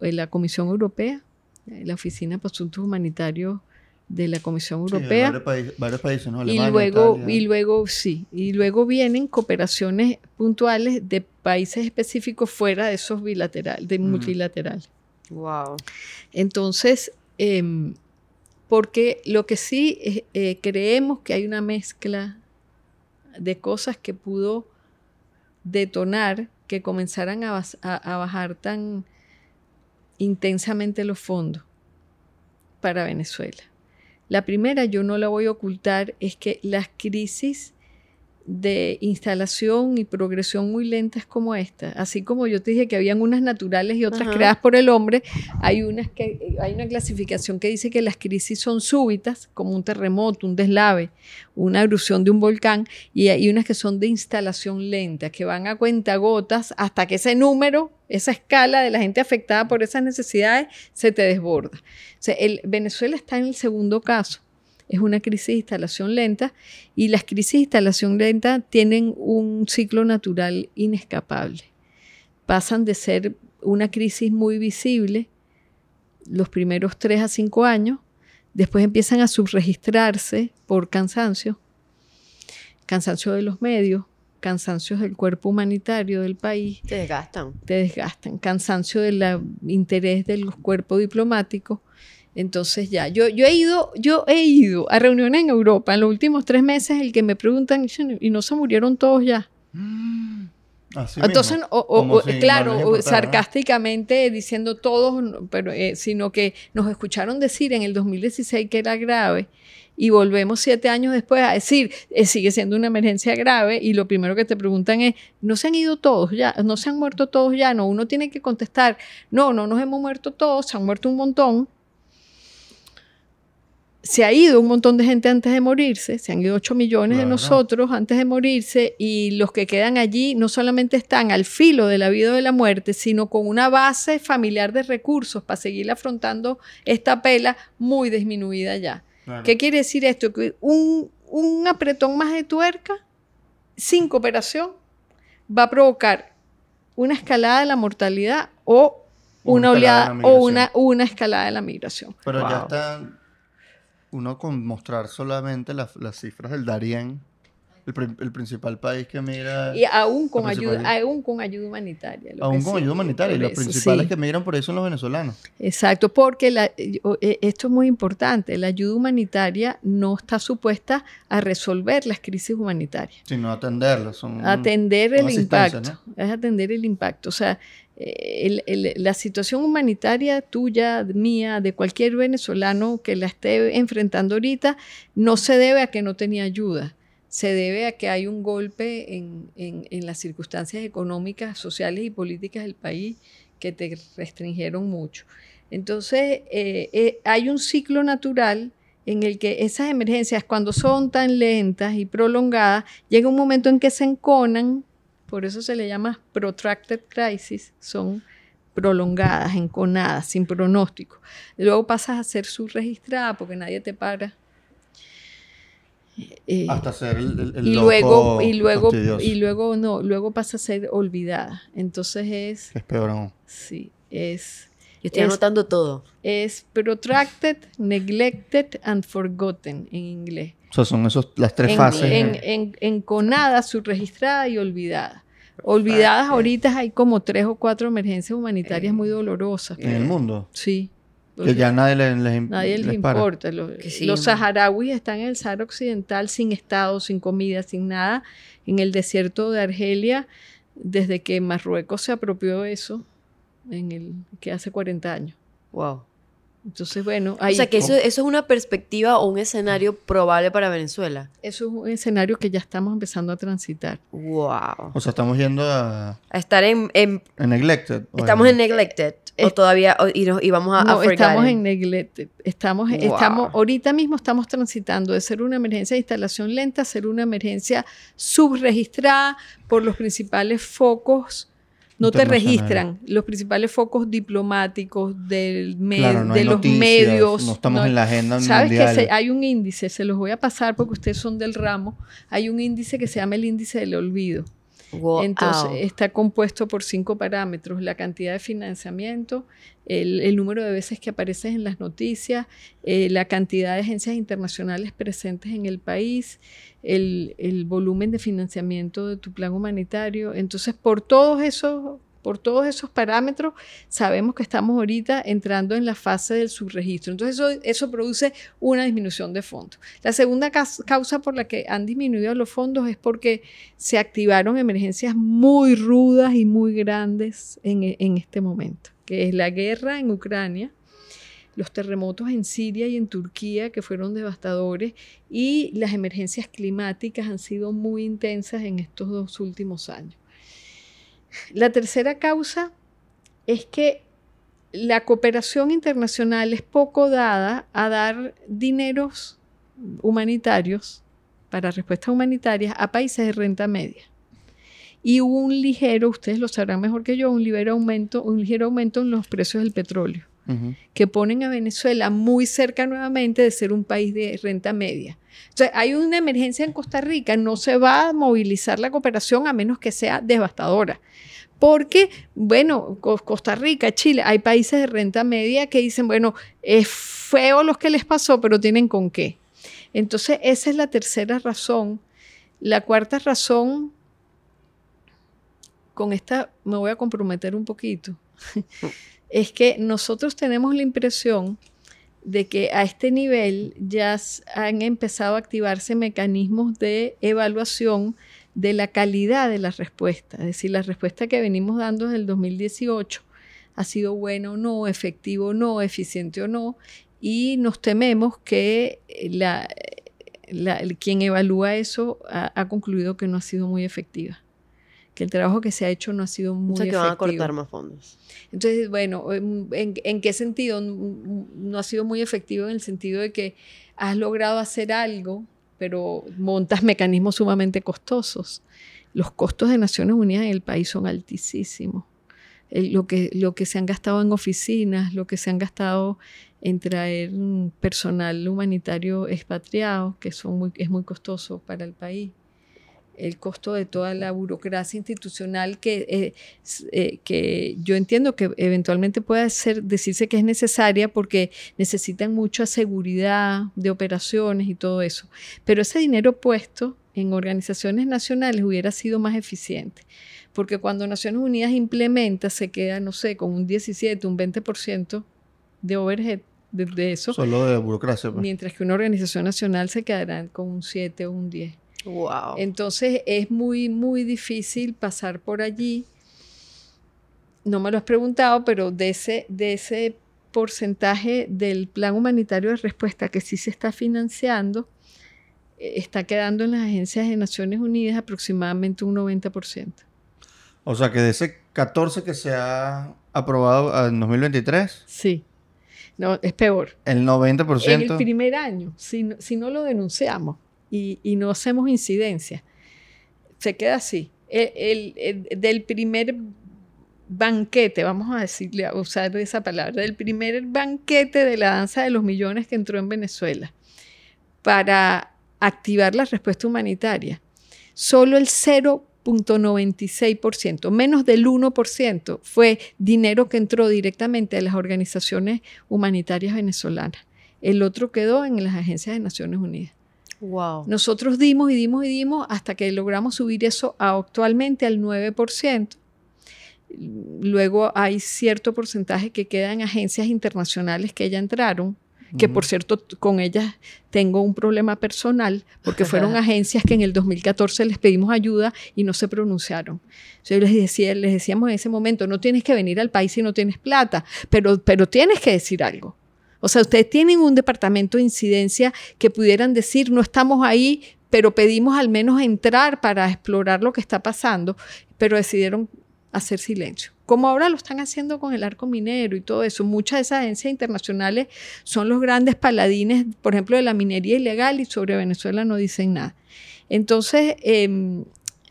la, Comisión Europea, la Oficina para Asuntos Humanitarios de la Comisión Europea. varios, países, ¿no? y luego, y luego, sí, y luego vienen cooperaciones puntuales de países específicos fuera de esos bilaterales, de multilaterales. Wow. Entonces, Em, porque lo que sí eh, eh, creemos que hay una mezcla de cosas que pudo detonar que comenzaran a, a, bajar tan intensamente los fondos para Venezuela. La primera, yo no la voy a ocultar, es que las crisis de instalación y progresión muy lentas como esta. Así como yo te dije que habían unas naturales y otras creadas por el hombre, hay, unas que, hay una clasificación que dice que las crisis son súbitas, como un terremoto, un deslave, una erupción de un volcán, y hay unas que son de instalación lenta, que van a cuentagotas hasta que ese número, esa escala de la gente afectada por esas necesidades se te desborda. el, Venezuela está en el segundo caso es una crisis de instalación lenta y las crisis de instalación lenta tienen un ciclo natural inescapable. Pasan de ser una crisis muy visible los primeros tres a cinco años, después empiezan a subregistrarse por cansancio, cansancio de los medios, cansancio del cuerpo humanitario del país. Te desgastan. Te desgastan. Cansancio del interés del cuerpo diplomático entonces ya, yo, yo, he ido, yo he ido a reuniones en Europa en los últimos tres meses, el que me preguntan, y no se murieron todos ya. Mm, Entonces, o, claro, sarcásticamente diciendo todos, pero, eh, sino que nos escucharon decir en el 2016 que era grave y volvemos siete años después a decir, eh, sigue siendo una emergencia grave y lo primero que te preguntan es, ¿no se han ido todos ya? ¿No se han muerto todos ya? No, uno tiene que contestar, no, no nos hemos muerto todos, se han muerto un montón se ha ido un montón de gente antes de morirse, se han ido 8 millones de nosotros antes de morirse y los que quedan allí no solamente están al filo de la vida o de la muerte, sino con una base familiar de recursos para seguir afrontando esta pela muy disminuida ya. ¿Qué quiere decir esto? Que un, un apretón más de tuerca sin cooperación va a provocar una escalada de la mortalidad o una, oleada o una, una escalada de la migración. Pero ya están uno con mostrar solamente las, cifras del Darién, el, principal país que mira... Y aún con, ayuda, aún con ayuda humanitaria. Aún con ayuda humanitaria. Y los principales que migran por eso son los venezolanos. Exacto, porque eh, esto es muy importante. La ayuda humanitaria no está supuesta a resolver las crisis humanitarias. Sino atenderlas. Son, atender el impacto. Es atender el impacto. O sea, la situación humanitaria tuya, mía, de cualquier venezolano que la esté enfrentando ahorita, no se debe a que no tenía ayuda, se debe a que hay un golpe en, las circunstancias económicas, sociales y políticas del país que te restringieron mucho. Entonces, eh, eh, hay un ciclo natural en el que esas emergencias, cuando son tan lentas y prolongadas, llega un momento en que se enconan por eso se le llama protracted crisis, son prolongadas, enconadas, sin pronóstico. Luego pasas a ser subregistrada porque nadie te para. Eh, Hasta ser el, el, y luego y luego y luego no luego pasa a ser olvidada. Entonces es es peor aún. Sí es yo estoy anotando todo. es protracted neglected and forgotten en inglés o sea, son esos, las tres fases. En, en, enconada, subregistrada y olvidada. Olvidadas ahorita hay como tres o cuatro emergencias humanitarias muy dolorosas. ¿En el mundo? Sí. Que ya nadie les, nadie les, importa. Los, los saharauis están en el Sahara Occidental sin Estado, sin comida, sin nada, en el desierto de Argelia, desde que Marruecos se apropió de eso, en el, que hace 40 años. Wow. Entonces, bueno, ahí... O sea, que eso, eso es una perspectiva o un escenario probable para Venezuela. Eso es un escenario que ya estamos empezando a transitar. Wow. O sea, estamos yendo a... A estar en... En, neglected. Estamos en neglected. o todavía... y, nos, y, vamos a... No, estamos en neglected. Estamos, estamos... Ahorita mismo estamos transitando de ser una emergencia de instalación lenta a ser una emergencia subregistrada por los principales focos no te registran los principales focos diplomáticos del de los medios. No estamos en la agenda ¿Sabes que hay un índice, se los voy a pasar porque ustedes son del ramo, hay un índice que se llama el índice del olvido. Entonces, está compuesto por cinco parámetros, la cantidad de financiamiento, el, número de veces que apareces en las noticias, eh, la cantidad de agencias internacionales presentes en el país, el, el, volumen de financiamiento de tu plan humanitario. Entonces, por todos esos por todos esos parámetros, sabemos que estamos ahorita entrando en la fase del subregistro. Entonces, eso, produce una disminución de fondos. La segunda causa por la que han disminuido los fondos es porque se activaron emergencias muy rudas y muy grandes en, en este momento, que es la guerra en Ucrania, los terremotos en Siria y en Turquía que fueron devastadores y las emergencias climáticas han sido muy intensas en estos dos últimos años. La tercera causa es que la cooperación internacional es poco dada a dar dineros humanitarios para respuestas humanitarias a países de renta media. Y hubo un ligero, ustedes lo sabrán mejor que yo, un ligero aumento, un ligero aumento en los precios del petróleo, que ponen a Venezuela muy cerca nuevamente de ser un país de renta media. Entonces, hay una emergencia en Costa Rica, no se va a movilizar la cooperación a menos que sea devastadora. Porque, bueno, Costa Rica, Chile, hay países de renta media que dicen, bueno, es feo lo que les pasó, pero tienen con qué. Entonces, esa es la tercera razón. La cuarta razón, con esta me voy a comprometer un poquito, es que nosotros tenemos la impresión de que a este nivel ya han empezado a activarse mecanismos de evaluación de la calidad de la respuesta. Es decir, la respuesta que venimos dando desde el 2018 ha sido buena o no, efectivo o no, eficiente o no, y nos tememos que la, quien evalúa eso ha, concluido que no ha sido muy efectiva que el trabajo que se ha hecho no ha sido muy o sea, que van a cortar más fondos. Entonces, bueno, ¿en, qué sentido? No ha sido muy efectivo en el sentido de que has logrado hacer algo, pero montas mecanismos sumamente costosos. Los costos de Naciones Unidas en el país son altísimos. lo, que, lo que se han gastado en oficinas, lo que se han gastado en traer personal humanitario expatriado, que son muy, es muy costoso para el país el costo de toda la burocracia institucional que, eh, eh, que yo entiendo que eventualmente puede ser, decirse que es necesaria porque necesitan mucha seguridad de operaciones y todo eso. Pero ese dinero puesto en organizaciones nacionales hubiera sido más eficiente. Porque cuando Naciones Unidas implementa, se queda, no sé, con un 17, un 20% de overhead de, eso. Solo de burocracia. Pues. Mientras que una organización nacional se quedará con un 7 o un 10. Wow. Entonces es muy, muy difícil pasar por allí. No me lo has preguntado, pero de ese, de ese porcentaje del plan humanitario de respuesta que sí se está financiando, eh, está quedando en las agencias de Naciones Unidas aproximadamente un 90%. O sea que de ese 14 que se ha aprobado en 2023. Sí. No, es peor. El 90%. En el primer año, si si no lo denunciamos y, no hacemos incidencia. Se queda así. El, del primer banquete, vamos a decirle, a usar esa palabra, del primer banquete de la danza de los millones que entró en Venezuela para activar la respuesta humanitaria, solo el 0.96%, menos del 1%, fue dinero que entró directamente a las organizaciones humanitarias venezolanas. El otro quedó en las agencias de Naciones Unidas. Nosotros dimos y dimos y dimos hasta que logramos subir eso actualmente al 9%. Luego hay cierto porcentaje que queda en agencias internacionales que ya entraron, que por cierto con ellas tengo un problema personal, porque fueron agencias que en el 2014 les pedimos ayuda y no se pronunciaron. Yo les, decía, les decíamos en ese momento, no tienes que venir al país si no tienes plata, pero, pero tienes que decir algo O sea, ustedes tienen un departamento de incidencia que pudieran decir, no estamos ahí, pero pedimos al menos entrar para explorar lo que está pasando, pero decidieron hacer silencio. Como ahora lo están haciendo con el arco minero y todo eso. Muchas de esas agencias internacionales son los grandes paladines, por ejemplo, de la minería ilegal y sobre Venezuela no dicen nada. Entonces,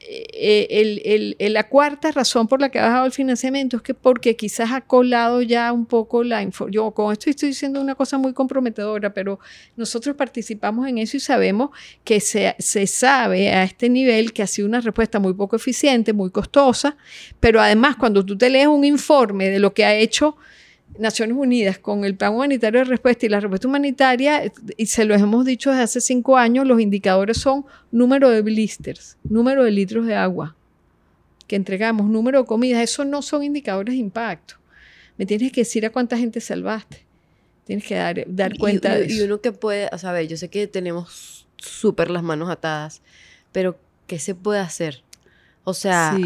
eh, la cuarta razón por la que ha bajado el financiamiento es que porque quizás ha colado ya un poco la información. Yo con esto estoy diciendo una cosa muy comprometedora, pero nosotros participamos en eso y sabemos que se, se sabe a este nivel que ha sido una respuesta muy poco eficiente, muy costosa, pero además cuando tú te lees un informe de lo que ha hecho Naciones Unidas con el Plan Humanitario de Respuesta y la respuesta humanitaria, y se lo hemos dicho desde hace cinco años, los indicadores son número de blisters, número de litros de agua que entregamos, número de comidas, esos no son indicadores de impacto. Me tienes que decir a cuánta gente salvaste. Tienes que dar, dar cuenta y, de eso. Y uno que puede, o sea, yo sé que tenemos súper las manos atadas, pero ¿qué se puede hacer? O sea,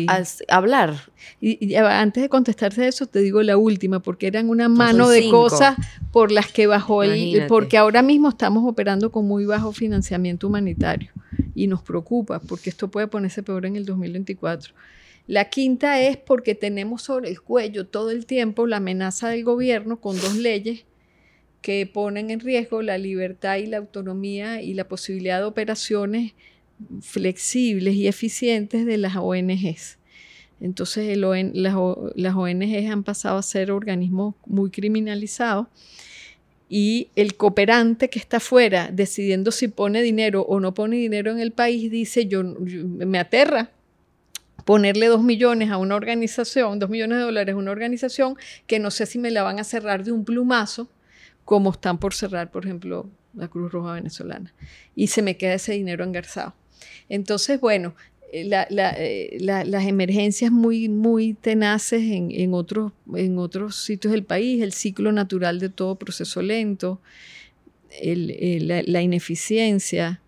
hablar. Y, antes de contestarte eso, te digo la última, porque eran una mano de cosas por las que bajó el... Porque ahora mismo estamos operando con muy bajo financiamiento humanitario y nos preocupa, porque esto puede ponerse peor en el 2024. La quinta es porque tenemos sobre el cuello todo el tiempo la amenaza del gobierno con dos leyes que ponen en riesgo la libertad y la autonomía y la posibilidad de operaciones flexibles y eficientes de las ONGs. Entonces las, ONGs han pasado a ser organismos muy criminalizados y el cooperante que está afuera decidiendo si pone dinero o no pone dinero en el país dice, yo, me aterra ponerle dos millones a una organización, dos millones de dólares a una organización que no sé si me la van a cerrar de un plumazo, como están por cerrar, por ejemplo, la Cruz Roja Venezolana. Y se me queda ese dinero engarzado. Entonces, bueno, eh, eh, las emergencias muy, muy tenaces en, otros, en otros sitios del país, el ciclo natural de todo proceso lento, la, ineficiencia,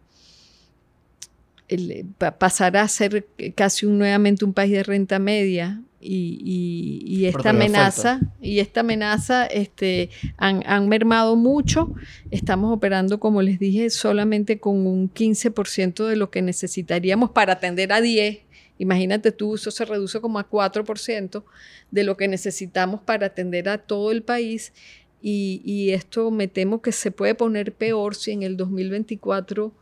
pasar a ser casi un, nuevamente un país de renta media, y, esta amenaza y esta amenaza este, han, mermado mucho. Estamos operando, como les dije, solamente con un 15% de lo que necesitaríamos para atender a 10. Imagínate tú, eso se reduce como a 4% de lo que necesitamos para atender a todo el país. Y, y esto me temo que se puede poner peor si en el 2024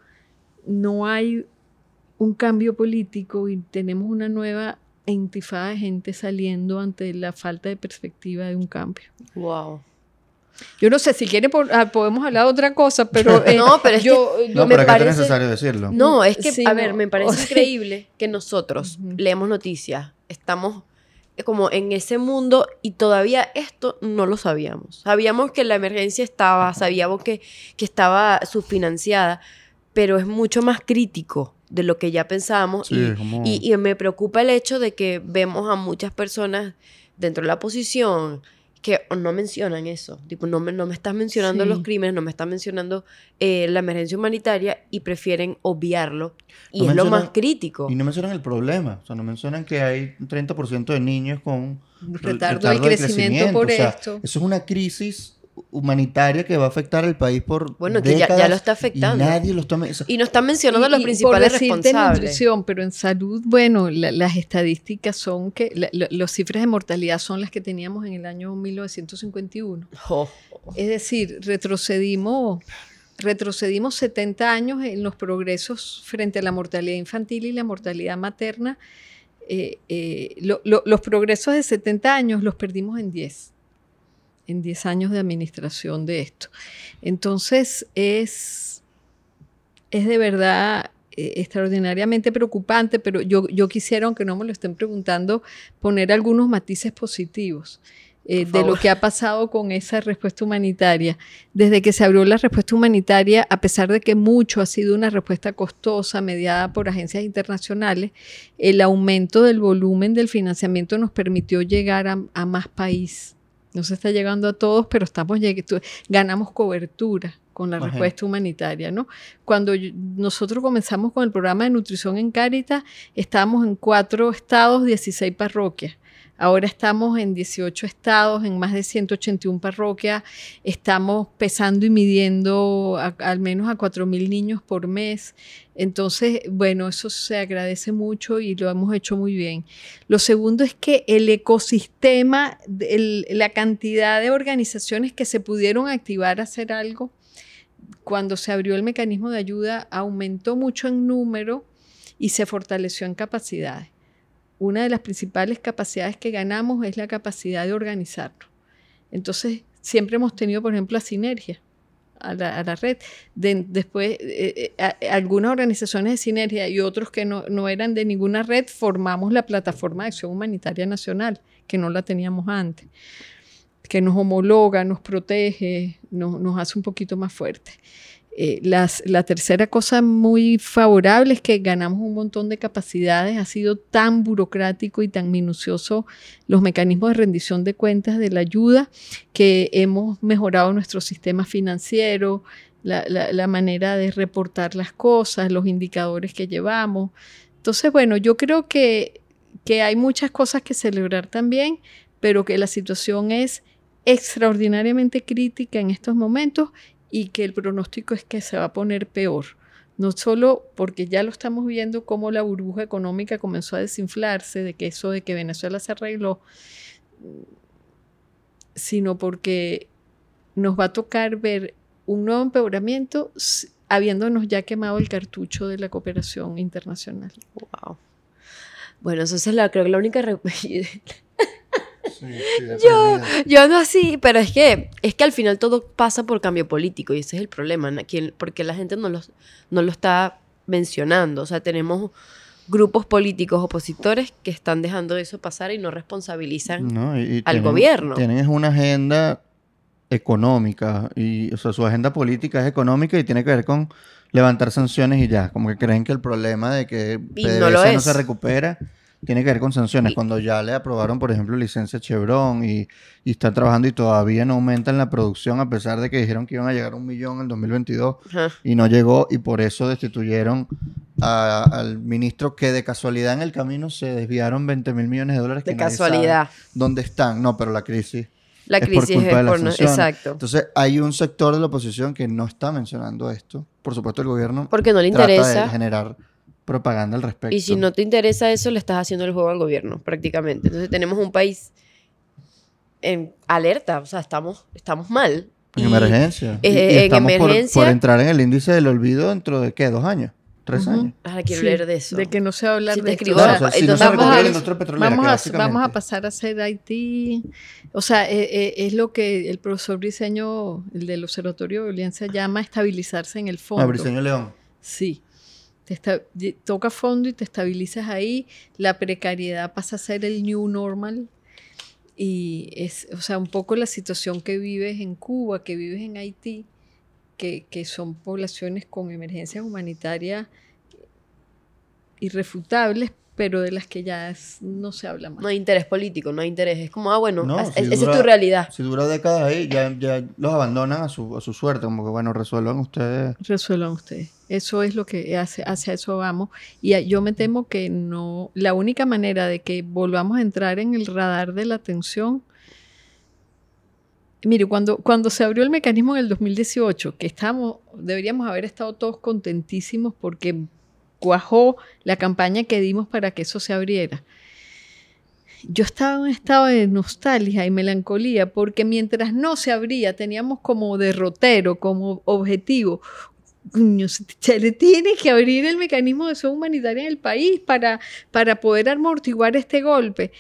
no hay un cambio político y tenemos una nueva intifada de gente saliendo ante la falta de perspectiva de un cambio. Wow. Yo no sé si quiere ah, podemos hablar de otra cosa, pero eh, no, pero es yo, no, me parece es necesario decirlo. No, es que a ver, me parece increíble que nosotros leemos noticias, estamos como en ese mundo y todavía esto no lo sabíamos. Sabíamos que la emergencia estaba, sabíamos que, que estaba subfinanciada, pero es mucho más crítico de lo que ya pensábamos. y, y, me preocupa el hecho de que vemos a muchas personas dentro de la oposición que no mencionan eso. Tipo, no me, no me estás mencionando los crímenes, no me estás mencionando eh, la emergencia humanitaria y prefieren obviarlo. Y es lo más crítico. Y no mencionan el problema. O sea, no mencionan que hay un 30% de niños con retardo, del crecimiento, por esto. Eso es una crisis humanitaria que va a afectar al país por bueno que ya, lo está afectando. y nadie lo está y no están mencionando los principales por responsables. Nutrición pero en salud bueno las estadísticas son que las cifras de mortalidad son las que teníamos en el año 1951 es decir retrocedimos retrocedimos 70 años en los progresos frente a la mortalidad infantil y la mortalidad materna. Eh, eh, los progresos de 70 años los perdimos en 10 en 10 años de administración de esto. Entonces es, es de verdad eh, extraordinariamente preocupante, pero yo, yo quisiera, aunque no me lo estén preguntando, poner algunos matices positivos. Eh, de lo que ha pasado con esa respuesta humanitaria. Desde que se abrió la respuesta humanitaria, a pesar de que mucho ha sido una respuesta costosa, mediada por agencias internacionales, el aumento del volumen del financiamiento nos permitió llegar a, a más países no se está llegando a todos, pero estamos ganamos cobertura con la respuesta humanitaria, ¿no? Cuando nosotros comenzamos con el programa de nutrición en Cáritas, estábamos en cuatro estados, 16 parroquias. Ahora estamos en 18 estados, en más de 181 parroquias. Estamos pesando y midiendo al menos a 4.000 niños por mes. Entonces, bueno, eso se agradece mucho y lo hemos hecho muy bien. Lo segundo es que el ecosistema, la cantidad de organizaciones que se pudieron activar a hacer algo, cuando se abrió el mecanismo de ayuda, aumentó mucho en número y se fortaleció en capacidades una de las principales capacidades que ganamos es la capacidad de organizarlo. Entonces, siempre hemos tenido, por ejemplo, la sinergia a la, red. después, eh, eh, algunas organizaciones de sinergia y otros que no, eran de ninguna red, formamos la plataforma de acción humanitaria nacional, que no la teníamos antes, que nos homologa, nos protege, nos hace un poquito más fuertes. Eh, la tercera cosa muy favorable es que ganamos un montón de capacidades. Ha sido tan burocrático y tan minucioso los mecanismos de rendición de cuentas de la ayuda que hemos mejorado nuestro sistema financiero, la, manera de reportar las cosas, los indicadores que llevamos. Entonces, bueno, yo creo que, que hay muchas cosas que celebrar también, pero que la situación es extraordinariamente crítica en estos momentos y que el pronóstico es que se va a poner peor. No solo porque ya lo estamos viendo como la burbuja económica comenzó a desinflarse, de que eso de que Venezuela se arregló, sino porque nos va a tocar ver un nuevo empeoramiento habiéndonos ya quemado el cartucho de la cooperación internacional. Wow. Bueno, eso es la, creo la única yo, yo no así, pero es que, es que al final todo pasa por cambio político y ese es el problema, porque la gente no lo, no lo está mencionando. O sea, tenemos grupos políticos opositores que están dejando eso pasar y no responsabilizan al gobierno. Tienen una agenda económica y o sea, su agenda política es económica y tiene que ver con levantar sanciones y ya, como que creen que el problema de que PDVSA no se recupera tiene que ver con sanciones. Cuando ya le aprobaron, por ejemplo, licencia Chevron y, y están trabajando y todavía no aumentan la producción, a pesar de que dijeron que iban a llegar a un millón en 2022 y no llegó, y por eso destituyeron al ministro que de casualidad en el camino se desviaron 20 mil millones de dólares. De casualidad. ¿Dónde están? No, pero la crisis. La crisis es por culpa exacto. Entonces, hay un sector de la oposición que no está mencionando esto. Por supuesto, el gobierno. Porque no le interesa. de generar propaganda al respecto. Y si no te interesa eso, le estás haciendo el juego al gobierno, prácticamente. Entonces tenemos un país en alerta, o sea, estamos, estamos mal. En emergencia. en emergencia. Por, entrar en el índice del olvido dentro de qué, dos años. ¿Tres años? Ahora quiero leer de eso. De que no se va a hablar de esto. vamos, a, vamos a pasar a ser Haití. O sea, eh, eh, es lo que el profesor Briseño, el del Observatorio de Violencia, llama estabilizarse en el fondo. Ah, Briseño León. Sí te toca fondo y te estabilizas ahí, la precariedad pasa a ser el new normal. Y es, o sea, un poco la situación que vives en Cuba, que vives en Haití, que, que son poblaciones con emergencias humanitarias irrefutables, pero de las que ya no se habla más. No hay interés político, no hay interés. Es como, ah, bueno, esa es tu realidad. Si dura décadas ahí, ya, ya los abandonan a su, a su suerte, como que, bueno, resuelvan ustedes. Resuelvan ustedes. Eso es lo que hace, hacia eso vamos. Y yo me temo que no, la única manera de que volvamos a entrar en el radar de la atención, mire, cuando, cuando se abrió el mecanismo en el 2018, que estamos, deberíamos haber estado todos contentísimos porque cuajó la campaña que dimos para que eso se abriera. Yo estaba en un estado de nostalgia y melancolía porque mientras no se abría teníamos como derrotero, como objetivo, se le tiene que abrir el mecanismo de acción humanitaria en el país para, para poder amortiguar este golpe.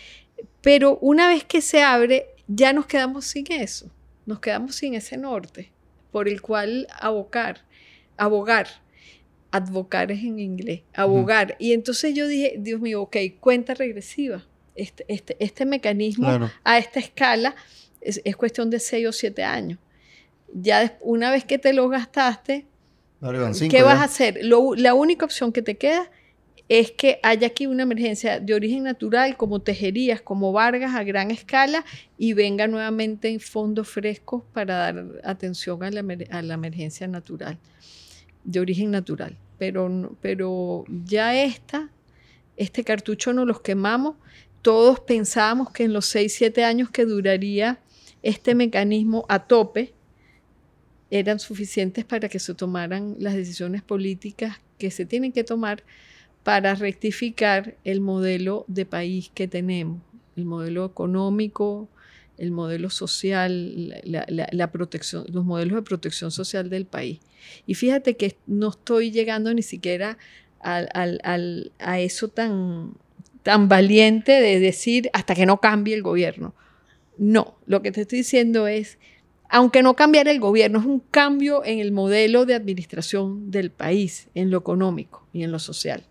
Pero una vez que se abre, ya nos quedamos sin eso, nos quedamos sin ese norte por el cual abocar, abogar advocar es en inglés, abogar. Y entonces yo dije, Dios mío, ok, cuenta regresiva. Este, este, este mecanismo a esta escala es, cuestión de 6 o 7 años. Ya una vez que te lo gastaste, ¿qué vas a hacer? la única opción que te queda es que haya aquí una emergencia de origen natural como tejerías, como Vargas a gran escala y venga nuevamente en fondos frescos para dar atención a la, a la emergencia natural, de origen natural pero, pero ya esta, este cartucho no los quemamos. todos pensábamos que en los 6, 7 años que duraría este mecanismo a tope, eran suficientes para que se tomaran las decisiones políticas que se tienen que tomar para rectificar el modelo de país que tenemos, el modelo económico, el modelo social, la, protección, los modelos de protección social del país. Y fíjate que no estoy llegando ni siquiera a eso tan, tan valiente de decir hasta que no cambie el gobierno. No, lo que te estoy diciendo es aunque no cambiara el gobierno, es un cambio en el modelo de administración del país, en lo económico y en lo social.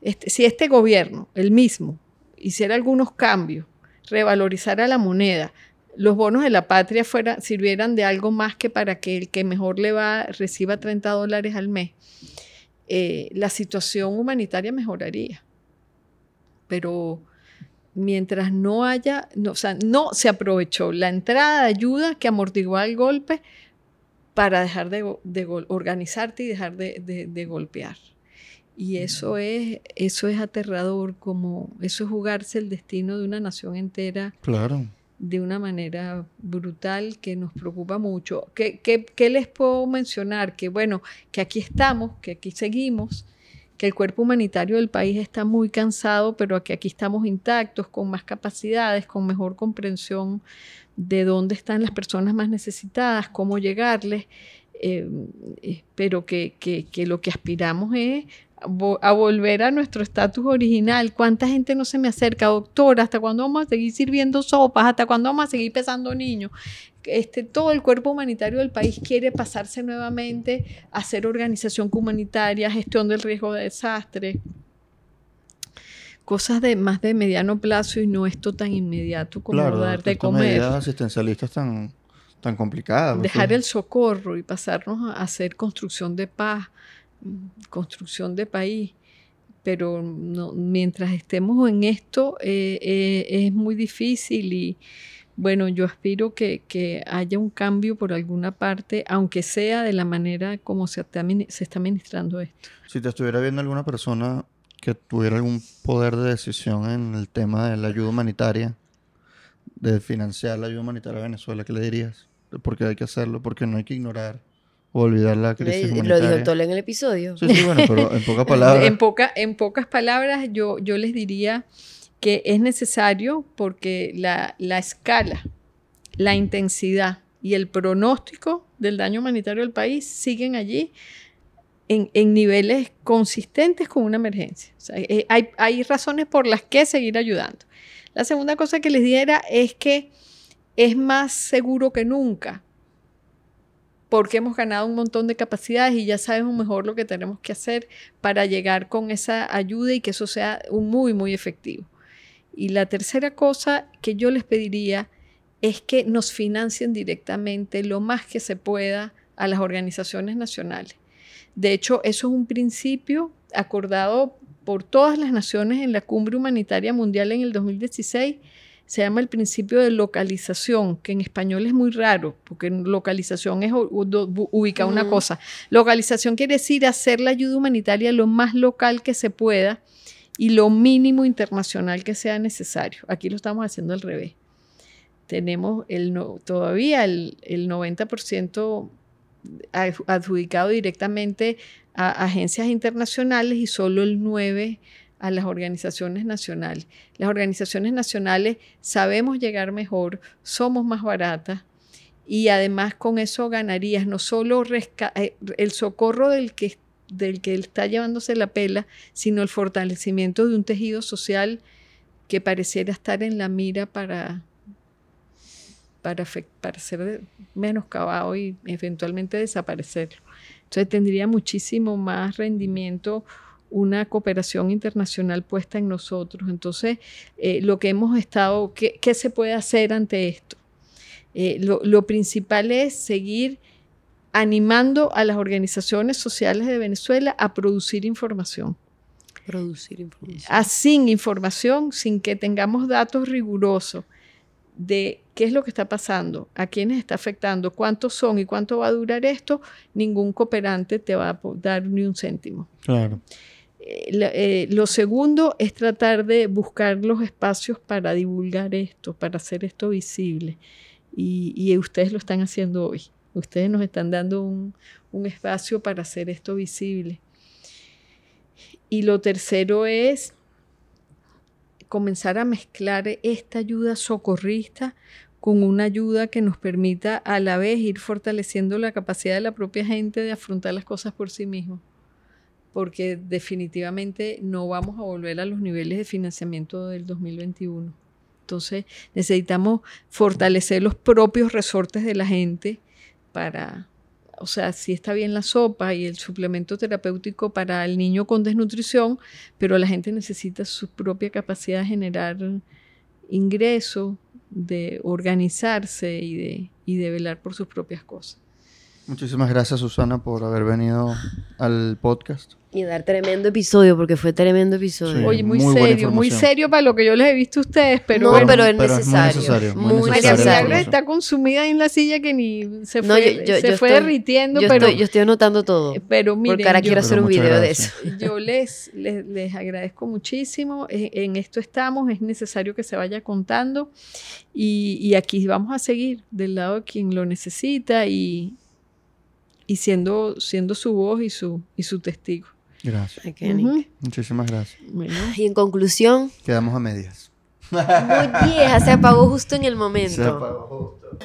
Este, si este gobierno, el mismo, hiciera algunos cambios, revalorizara la moneda, los bonos de la patria fuera, sirvieran de algo más que para que el que mejor le va reciba 30 dólares al mes, eh, la situación humanitaria mejoraría. Pero mientras no haya, o sea, no se aprovechó la entrada de ayuda que amortiguó el golpe para dejar de, organizarte y dejar de, golpear. Y eso es, eso es aterrador, como eso es jugarse el destino de una nación entera. Claro. De una manera brutal que nos preocupa mucho. ¿Qué, qué, qué les puedo mencionar? Que bueno, que aquí estamos, que aquí seguimos, que el cuerpo humanitario del país está muy cansado, pero que aquí estamos intactos, con más capacidades, con mejor comprensión de dónde están las personas más necesitadas, cómo llegarles, eh, eh, pero que, que, lo que aspiramos es a volver a nuestro estatus original. ¿Cuánta gente no se me acerca, doctora? ¿Hasta cuándo vamos a seguir sirviendo sopas? ¿Hasta cuándo vamos a seguir pesando niños? Este, todo el cuerpo humanitario del país quiere pasarse nuevamente a hacer organización humanitaria, gestión del riesgo de desastre, cosas de más de mediano plazo y no esto tan inmediato como dar de comer. medidas asistencialistas tan, tan complicadas. Dejar el socorro y pasarnos a hacer construcción de paz, construcción de país. Pero mientras estemos en esto eh, eh, es muy difícil y bueno, yo aspiro que, que, haya un cambio por alguna parte, aunque sea de la manera como se se está administrando esto. Si te estuviera viendo alguna persona que tuviera algún poder de decisión en el tema de la ayuda humanitaria, de financiar la ayuda humanitaria a Venezuela, ¿qué le dirías? ¿Por qué hay que hacerlo? Porque no hay que ignorar o olvidar la crisis humanitaria. Lo dijo Tola en el episodio. Sí, sí, bueno, pero en pocas palabras. en, poca, en pocas palabras, yo, yo les diría que es necesario porque la, escala, la intensidad y el pronóstico del daño humanitario del país siguen allí en, niveles consistentes con una emergencia. Eh, hay, hay, razones por las que seguir ayudando. La segunda cosa que les diera es que es más seguro que nunca porque hemos ganado un montón de capacidades y ya sabemos mejor lo que tenemos que hacer para llegar con esa ayuda y que eso sea muy, muy efectivo. Y la tercera cosa que yo les pediría es que nos financien directamente lo más que se pueda a las organizaciones nacionales. De hecho, eso es un principio acordado por todas las naciones en la Cumbre Humanitaria Mundial en el 2016. Se llama el principio de localización, que en español es muy raro, porque localización es ubicar una cosa. Localización quiere decir hacer la ayuda humanitaria lo más local que se pueda y lo mínimo internacional que sea necesario. Aquí lo estamos haciendo al revés. Tenemos el todavía el, 90% adjudicado directamente a agencias internacionales y solo el 9% a las organizaciones nacionales. Las organizaciones nacionales sabemos llegar mejor, somos más baratas y además con eso ganarías no solo eh, el socorro del que del que está llevándose la pela, sino el fortalecimiento de un tejido social que pareciera estar en la mira para, para, para ser menoscabado y eventualmente desaparecerlo. Entonces tendría muchísimo más rendimiento una cooperación internacional puesta en nosotros. Entonces, eh, lo que hemos estado, ¿qué, se puede hacer ante esto? Eh, lo, lo, principal es seguir animando a las organizaciones sociales de Venezuela a producir información. Producir información. A, sin información, sin que tengamos datos rigurosos de qué es lo que está pasando, a quiénes está afectando, cuántos son y cuánto va a durar esto, ningún cooperante te va a dar ni un céntimo. Claro. Eh, lo segundo es tratar de buscar los espacios para divulgar esto, para hacer esto visible. Y, ustedes lo están haciendo hoy. Ustedes nos están dando un, un espacio para hacer esto visible. Y lo tercero es comenzar a mezclar esta ayuda socorrista con una ayuda que nos permita a la vez ir fortaleciendo la capacidad de la propia gente de afrontar las cosas por sí mismo. Porque definitivamente no vamos a volver a los niveles de financiamiento del 2021. Entonces necesitamos fortalecer los propios resortes de la gente para, o sea, sí está bien la sopa y el suplemento terapéutico para el niño con desnutrición, pero la gente necesita su propia capacidad de generar ingreso, de organizarse y de, y de velar por sus propias cosas. Muchísimas gracias Susana por haber venido al podcast. Y dar tremendo episodio, porque fue tremendo episodio. Oye, muy, serio, muy serio para lo que yo les he visto a ustedes, pero... No, pero, es, necesario, muy necesario. está consumida en la silla que ni se fue, se fue derritiendo, yo pero... Estoy, yo estoy anotando todo. Eh, pero miren, Porque ahora quiero hacer un video de eso. Yo les, les, les agradezco muchísimo. En, esto estamos, es necesario que se vaya contando. Y, y aquí vamos a seguir del lado de quien lo necesita y y siendo, siendo su voz y su, y su testigo. Gracias. Muchísimas gracias. Y en conclusión. Quedamos a medias. Muy vieja, se apagó justo en el momento. Se apagó justo.